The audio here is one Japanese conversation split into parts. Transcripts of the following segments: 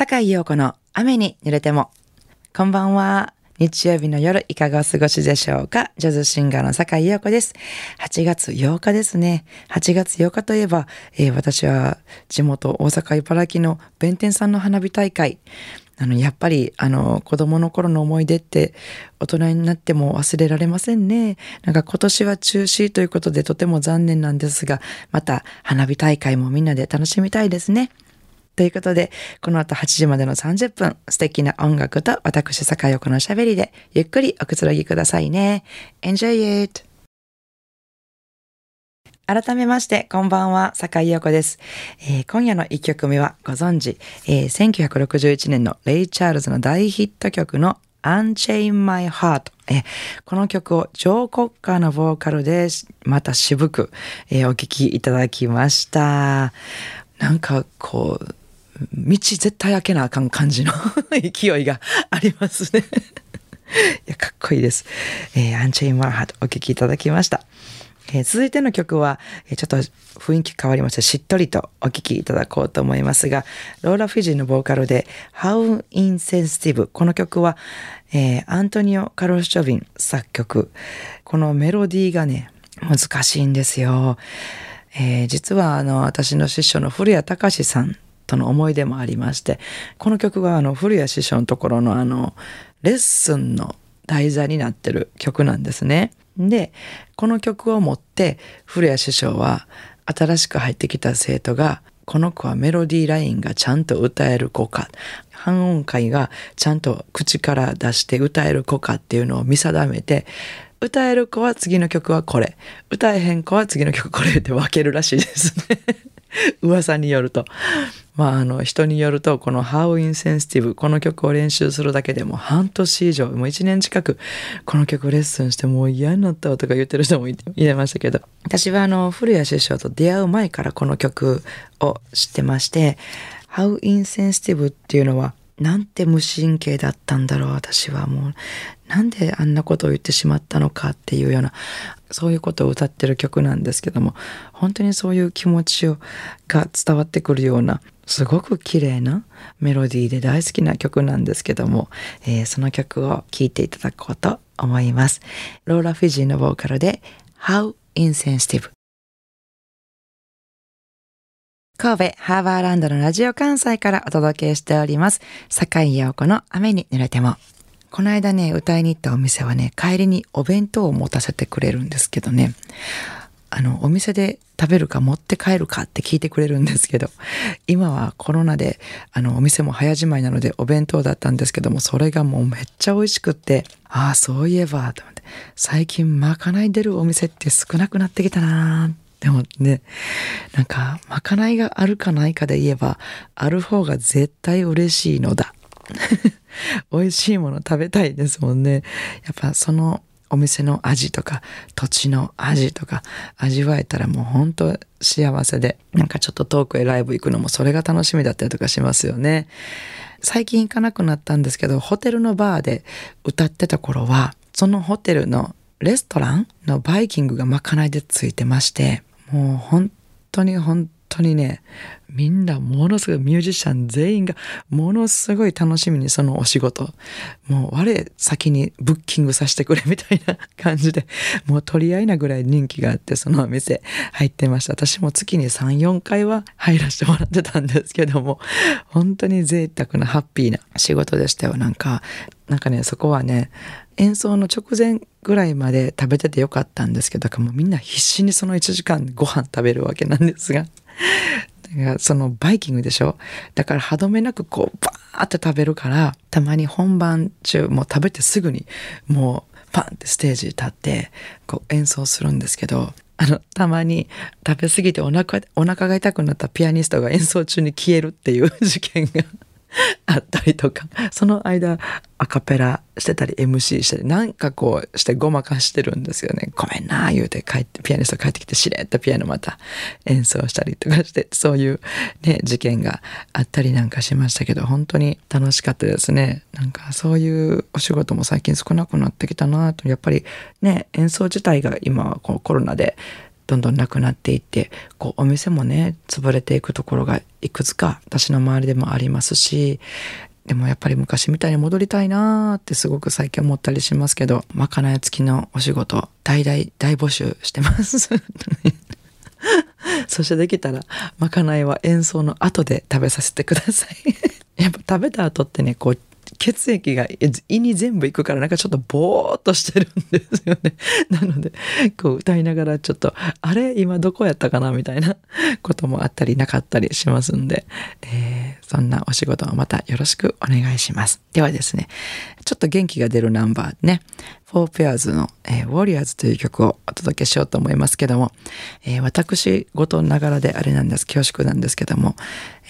坂井陽子の雨に濡れても。こんばんは。日曜日の夜いかがお過ごしでしょうかジャズシンガーの坂井陽子です。8月8日ですね。8月8日といえば、えー、私は地元大阪茨城の弁天さんの花火大会。あの、やっぱり、あの、子供の頃の思い出って大人になっても忘れられませんね。なんか今年は中止ということでとても残念なんですが、また花火大会もみんなで楽しみたいですね。ということで、この後8時までの30分、素敵な音楽と私、坂井横の喋りで、ゆっくりおくつろぎくださいね。Enjoy it! 改めまして、こんばんは、坂井陽子です、えー、今夜の1曲目はご存知、えー、1961年のレイ・チャールズの大ヒット曲の Unchain My Heart、この曲をジョー・コッカーのボーカルでまた渋く、えー、お聴きいただきました。なんかこう、道絶対開けなあかん感じの 勢いがありますね いや、かっこいいです。えー、アンチェイン・マーハートお聴きいただきました。えー、続いての曲は、えー、ちょっと雰囲気変わりまして、しっとりとお聴きいただこうと思いますが、ローラ・フィジーのボーカルで、How Insensitive。この曲は、えー、アントニオ・カロス・チョビン作曲。このメロディーがね、難しいんですよ。えー、実は、あの、私の師匠の古谷隆さんとの思い出もありましてこの曲はあの古谷師匠のところのあのレッスンの題材になってる曲なんですね。でこの曲を持って古谷師匠は新しく入ってきた生徒がこの子はメロディーラインがちゃんと歌える子か半音階がちゃんと口から出して歌える子かっていうのを見定めて歌える子は次の曲はこれ歌えへん子は次の曲これって分けるらしいですね 噂によると。まあ、あの人によるとこの「How Insensitive」この曲を練習するだけでも半年以上もう1年近くこの曲レッスンしてもう嫌になったわとか言ってる人もいてましたけど私はあの古谷師匠と出会う前からこの曲を知ってまして「How Insensitive」っていうのはなんて無神経だったんだろう私はもうなんであんなことを言ってしまったのかっていうようなそういうことを歌ってる曲なんですけども本当にそういう気持ちをが伝わってくるようなすごく綺麗なメロディーで大好きな曲なんですけども、えー、その曲を聴いていただこうと思います。ローラ・フィジーのボーカルで How Insensitive 神戸ハーバーランドのラジオ関西からお届けしております。坂井陽子の雨に濡れても。この間ね、歌いに行ったお店はね、帰りにお弁当を持たせてくれるんですけどね、あの、お店で食べるか持って帰るかって聞いてくれるんですけど、今はコロナで、あの、お店も早じまいなのでお弁当だったんですけども、それがもうめっちゃ美味しくって、ああ、そういえば、と思って、最近まかない出るお店って少なくなってきたなでもね、なんか、まかないがあるかないかで言えば、ある方が絶対嬉しいのだ。美味しいもの食べたいですもんね。やっぱそのお店の味とか土地の味とか味わえたらもう本当幸せでなんかちょっと遠くへライブ行くのもそれが楽しみだったりとかしますよね。最近行かなくなったんですけどホテルのバーで歌ってた頃はそのホテルのレストランのバイキングがまかないでついてましてもう本当に本当にねみんなものすごいミュージシャン全員がものすごい楽しみにそのお仕事。もう我先にブッキングさせてくれみたいな感じでもう取り合いなぐらい人気があってそのお店入ってました。私も月に34回は入らせてもらってたんですけども本当に贅沢なハッピーな仕事でしたよ。なんかなんかねそこはね演奏の直前ぐらいまで食べててよかったんですけどもうみんな必死にその1時間ご飯食べるわけなんですが そのバイキングでしょ。だから歯止めなくこうバーって食べるからたまに本番中もう食べてすぐにもうパンってステージに立ってこう演奏するんですけどあのたまに食べ過ぎてお腹お腹が痛くなったピアニストが演奏中に消えるっていう事件が。あったりとか。その間アカペラしてたり MC したりなんかこうしてごまかしてるんですよね。ごめんな言うて帰ってピアニスト帰ってきてしれっとピアノまた演奏したりとかしてそういうね事件があったりなんかしましたけど本当に楽しかったですね。なんかそういうお仕事も最近少なくなってきたなと。やっぱりね演奏自体が今こうコロナでどんどんなくなっていってこうお店もね潰れていくところがいくつか私の周りでもありますしでもやっぱり昔みたいに戻りたいなーってすごく最近思ったりしますけどまかない付きのお仕事大大大募集してます。そしてできたらまかないは演奏の後で食べさせてください。やっぱ食べた後ってねこう血液が胃に全部いくからなんかちょっとボーっとしてるんですよね。なので、こう歌いながらちょっと、あれ？今どこやったかな？みたいなこともあったりなかったりしますんで、えー、そんなお仕事をまたよろしくお願いします。ではですね、ちょっと元気が出るナンバーね、フォーペアーズの、えー、ウォリアーズという曲をお届けしようと思いますけども、えー、私事ながらであれなんです、恐縮なんですけども、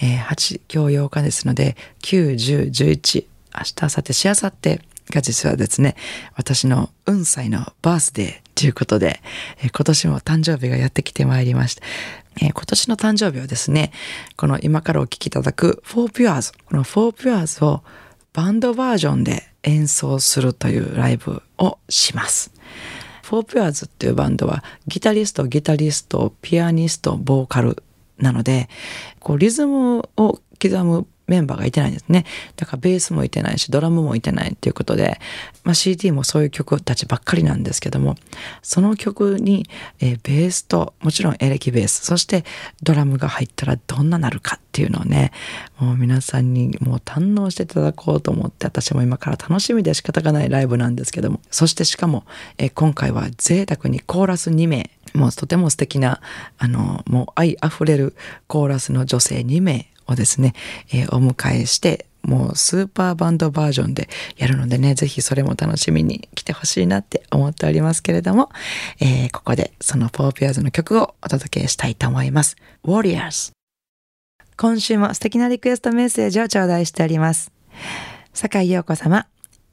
えー、8、今日8日ですので、9、10、11、明日、明後日、しあさってが実はですね、私のうん歳のバースデーということで、えー、今年も誕生日がやってきてまいりました。えー、今年の誕生日はですね、この今からお聴きいただく For Pures、この For Pures をバンドバージョンで演奏するというライブをします。フォーピュアーズっていうバンドはギタリスト、ギタリスト、ピアニスト、ボーカルなので、こうリズムを刻むメンバーがいてないんですね。だからベースもいてないし、ドラムもいてないっていうことで、まあ、CD もそういう曲たちばっかりなんですけども、その曲に、えー、ベースと、もちろんエレキベース、そしてドラムが入ったらどんななるかっていうのをね、もう皆さんにもう堪能していただこうと思って、私も今から楽しみで仕方がないライブなんですけども、そしてしかも、えー、今回は贅沢にコーラス2名、もうとても素敵な、あの、もう愛あふれるコーラスの女性2名をですね、えー、お迎えして、もうスーパーバンドバージョンでやるのでね、ぜひそれも楽しみに来てほしいなって思っておりますけれども、えー、ここでそのフォーピアーズの曲をお届けしたいと思います。Warriors。今週も素敵なリクエストメッセージを頂戴しております。坂井陽子様、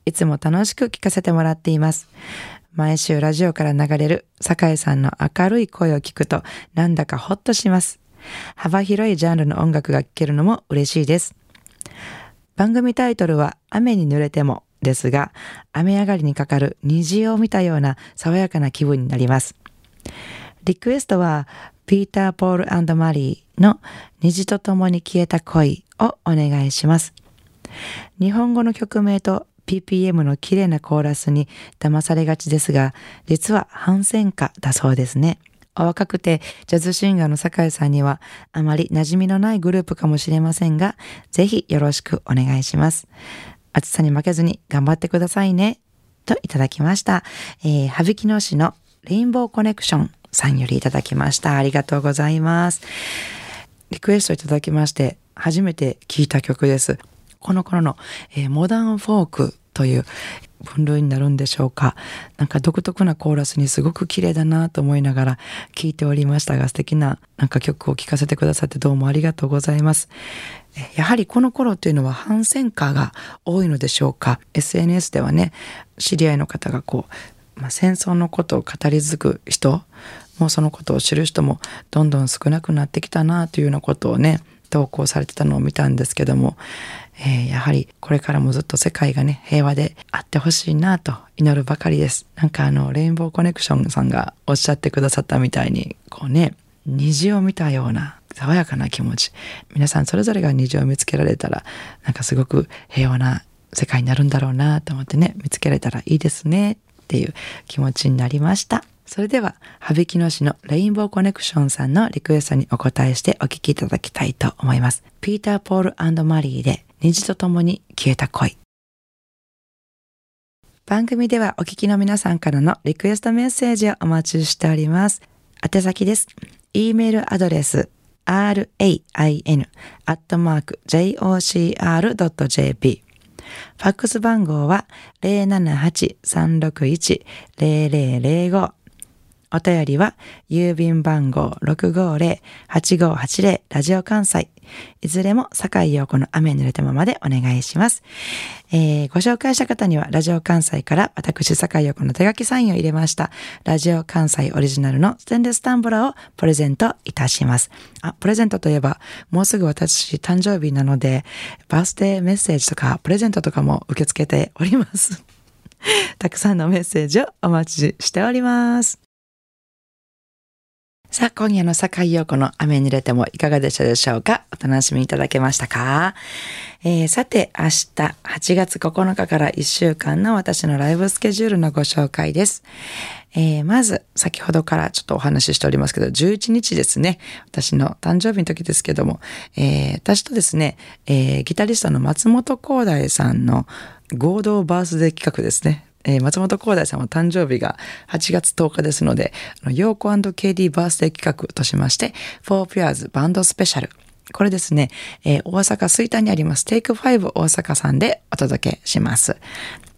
いつも楽しく聞かせてもらっています。毎週ラジオから流れる坂井さんの明るい声を聞くとなんだかほっとします。幅広いジャンルの音楽が聴けるのも嬉しいです。番組タイトルは雨に濡れてもですが、雨上がりにかかる虹を見たような爽やかな気分になります。リクエストは、ピーター・ポールマリーの虹と共に消えた恋をお願いします。日本語の曲名と PPM の綺麗なコーラスに騙されがちですが、実は反戦歌だそうですね。お若くてジャズシンガーの酒井さんにはあまり馴染みのないグループかもしれませんが、ぜひよろしくお願いします。暑さに負けずに頑張ってくださいね。といただきました。えー、羽曳野市のレインボーコネクションさんよりいただきました。ありがとうございます。リクエストいただきまして、初めて聴いた曲です。この頃の、えー、モダンフォークという分類になるんでしょうか。なんか独特なコーラスにすごく綺麗だなと思いながら聴いておりましたが素敵ななんか曲を聴かせてくださってどうもありがとうございます。やはりこの頃というのは反戦歌が多いのでしょうか。SNS ではね知り合いの方がこう、まあ、戦争のことを語り継ぐ人もうそのことを知る人もどんどん少なくなってきたなというようなことをね投稿されてたのを見たんですけども、えー、やはりこれからもずっと世界がね、平和であってほしいなと祈るばかりです。なんかあの、レインボーコネクションさんがおっしゃってくださったみたいに、こうね、虹を見たような爽やかな気持ち。皆さんそれぞれが虹を見つけられたら、なんかすごく平和な世界になるんだろうなと思ってね、見つけられたらいいですねっていう気持ちになりました。それでは、羽曳野市のレインボーコネクションさんのリクエストにお答えしてお聴きいただきたいと思います。ピーター・ポールマリーで虹とともに消えた恋。番組ではお聞きの皆さんからのリクエストメッセージをお待ちしております。宛先です。e メールアドレス rain.jocr.jp ファックス番号は078-361-0005お便りは、郵便番号650-8580ラジオ関西。いずれも、坂井陽子の雨濡れたままでお願いします。えー、ご紹介した方には、ラジオ関西から私、坂井陽子の手書きサインを入れました、ラジオ関西オリジナルのステンレスタンブラーをプレゼントいたします。あ、プレゼントといえば、もうすぐ私誕生日なので、バースデーメッセージとか、プレゼントとかも受け付けております。たくさんのメッセージをお待ちしております。さあ、今夜の坂井陽子の雨に濡れてもいかがでしたでしょうか？お楽しみいただけましたか、えー、さて、明日8月9日から1週間の私のライブスケジュールのご紹介です。えー、まず、先ほどからちょっとお話ししておりますけど、11日ですね。私の誕生日の時ですけども、えー、私とですね、ギタリストの松本光大さんの合同バースデー企画ですね。えー、松本光大さんは誕生日が8月10日ですので、ヨーコ &KD バースデー企画としまして、4 Pairs バンドスペシャル。これですね、えー、大阪吹田にありますテイク5大阪さんでお届けします。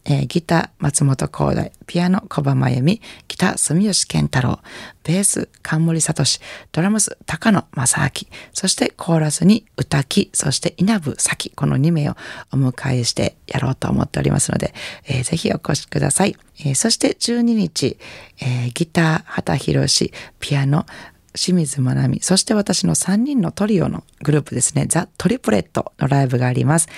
えー、ギター松本光大、ピアノ小葉真由美、ギター住吉健太郎、ベース冠聡、ドラムス高野正明、そしてコーラスに歌木、そして稲部咲、この2名をお迎えしてやろうと思っておりますので、えー、ぜひお越しください。えー、そして12日、えー、ギター畑博ピアノ清水まなみ、そして私の3人のトリオのグループですね、ザ・トリプレットのライブがあります。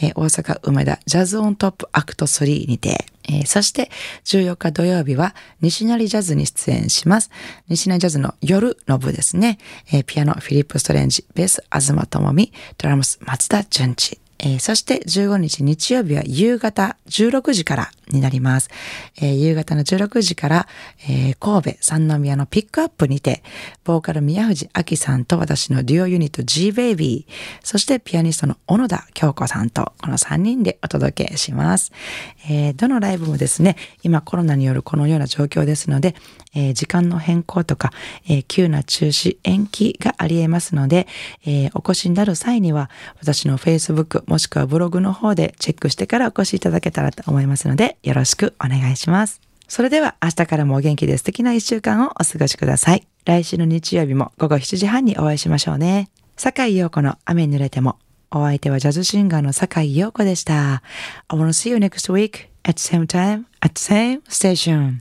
えー、大阪梅田ジャズオントップアクト3にて、えー、そして14日土曜日は西成ジャズに出演します。西成ジャズの夜の部ですね、えー、ピアノフィリップ・ストレンジ、ベース東智美、ドラムス松田淳一、えー、そして15日日曜日は夕方16時からになります。えー、夕方の16時から、えー、神戸三宮のピックアップにて、ボーカル宮藤明さんと私のデュオユニット G-Baby、そしてピアニストの小野田京子さんと、この3人でお届けします。え、どのライブもですね、今コロナによるこのような状況ですので、えー、時間の変更とか、えー、急な中止、延期があり得ますので、えー、お越しになる際には、私の Facebook もしくはブログの方でチェックしてからお越しいただけたらと思いますので、よろしくお願いします。それでは明日からもお元気で素敵な一週間をお過ごしください。来週の日曜日も午後7時半にお会いしましょうね。坂井陽子の雨に濡れても。お相手はジャズシンガーの坂井陽子でした。I wanna see you next week at same time at same station.